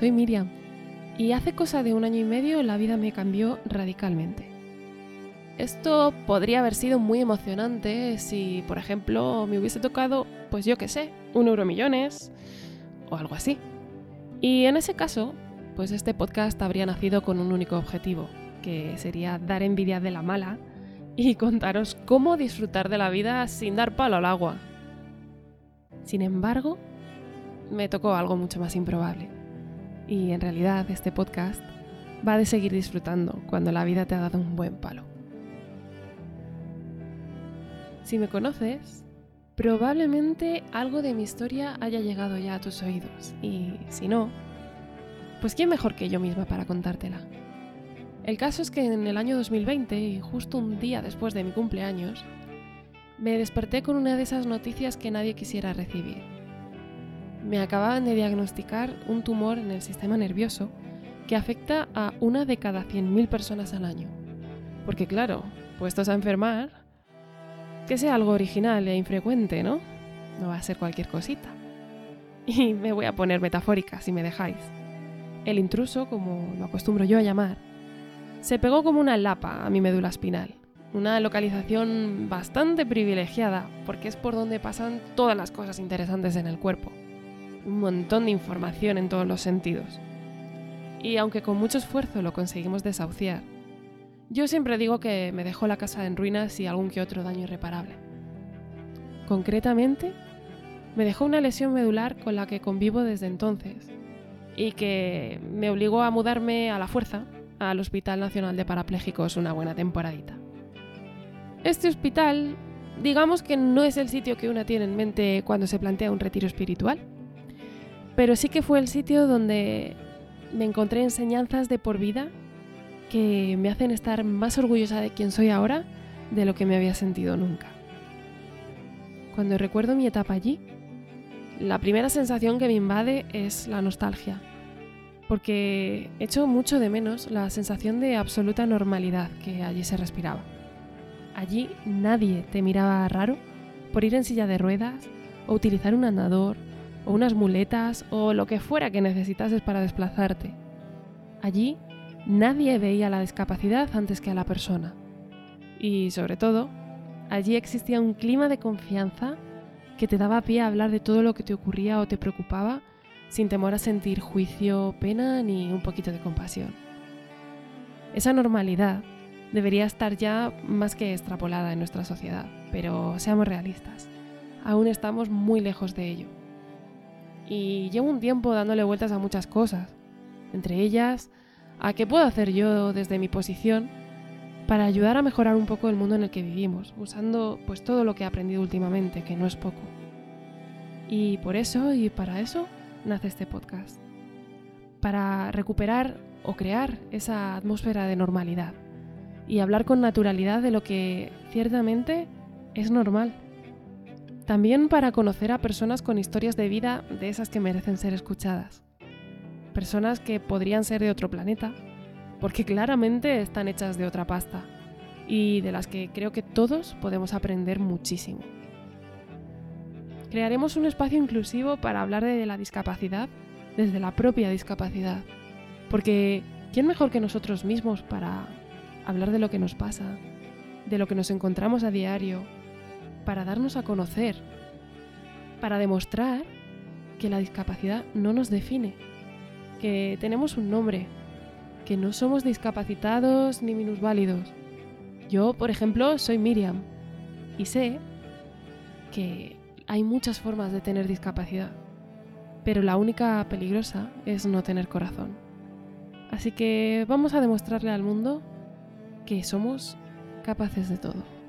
soy Miriam y hace cosa de un año y medio la vida me cambió radicalmente. Esto podría haber sido muy emocionante si, por ejemplo, me hubiese tocado, pues yo qué sé, un euro millones o algo así. Y en ese caso, pues este podcast habría nacido con un único objetivo, que sería dar envidia de la mala y contaros cómo disfrutar de la vida sin dar palo al agua. Sin embargo, me tocó algo mucho más improbable. Y en realidad este podcast va de seguir disfrutando cuando la vida te ha dado un buen palo. Si me conoces, probablemente algo de mi historia haya llegado ya a tus oídos. Y si no, pues quién mejor que yo misma para contártela. El caso es que en el año 2020, y justo un día después de mi cumpleaños, me desperté con una de esas noticias que nadie quisiera recibir. Me acababan de diagnosticar un tumor en el sistema nervioso que afecta a una de cada 100.000 personas al año. Porque claro, puestos a enfermar, que sea algo original e infrecuente, ¿no? No va a ser cualquier cosita. Y me voy a poner metafórica, si me dejáis. El intruso, como lo acostumbro yo a llamar, se pegó como una lapa a mi médula espinal. Una localización bastante privilegiada, porque es por donde pasan todas las cosas interesantes en el cuerpo. Un montón de información en todos los sentidos. Y aunque con mucho esfuerzo lo conseguimos desahuciar, yo siempre digo que me dejó la casa en ruinas y algún que otro daño irreparable. Concretamente, me dejó una lesión medular con la que convivo desde entonces y que me obligó a mudarme a la fuerza al Hospital Nacional de Parapléjicos una buena temporadita. Este hospital, digamos que no es el sitio que una tiene en mente cuando se plantea un retiro espiritual, pero sí que fue el sitio donde me encontré enseñanzas de por vida que me hacen estar más orgullosa de quien soy ahora de lo que me había sentido nunca. Cuando recuerdo mi etapa allí, la primera sensación que me invade es la nostalgia porque echo mucho de menos la sensación de absoluta normalidad que allí se respiraba. Allí nadie te miraba raro por ir en silla de ruedas o utilizar un andador o unas muletas o lo que fuera que necesitases para desplazarte. Allí nadie veía la discapacidad antes que a la persona. Y sobre todo, allí existía un clima de confianza que te daba pie a hablar de todo lo que te ocurría o te preocupaba sin temor a sentir juicio, pena ni un poquito de compasión. Esa normalidad debería estar ya más que extrapolada en nuestra sociedad, pero seamos realistas, aún estamos muy lejos de ello. Y llevo un tiempo dándole vueltas a muchas cosas, entre ellas a qué puedo hacer yo desde mi posición para ayudar a mejorar un poco el mundo en el que vivimos, usando pues todo lo que he aprendido últimamente, que no es poco. Y por eso y para eso nace este podcast. Para recuperar o crear esa atmósfera de normalidad y hablar con naturalidad de lo que ciertamente es normal. También para conocer a personas con historias de vida de esas que merecen ser escuchadas. Personas que podrían ser de otro planeta, porque claramente están hechas de otra pasta y de las que creo que todos podemos aprender muchísimo. Crearemos un espacio inclusivo para hablar de la discapacidad desde la propia discapacidad. Porque ¿quién mejor que nosotros mismos para hablar de lo que nos pasa, de lo que nos encontramos a diario, para darnos a conocer, para demostrar que la discapacidad no nos define, que tenemos un nombre, que no somos discapacitados ni minusválidos. Yo, por ejemplo, soy Miriam y sé que hay muchas formas de tener discapacidad, pero la única peligrosa es no tener corazón. Así que vamos a demostrarle al mundo que somos capaces de todo.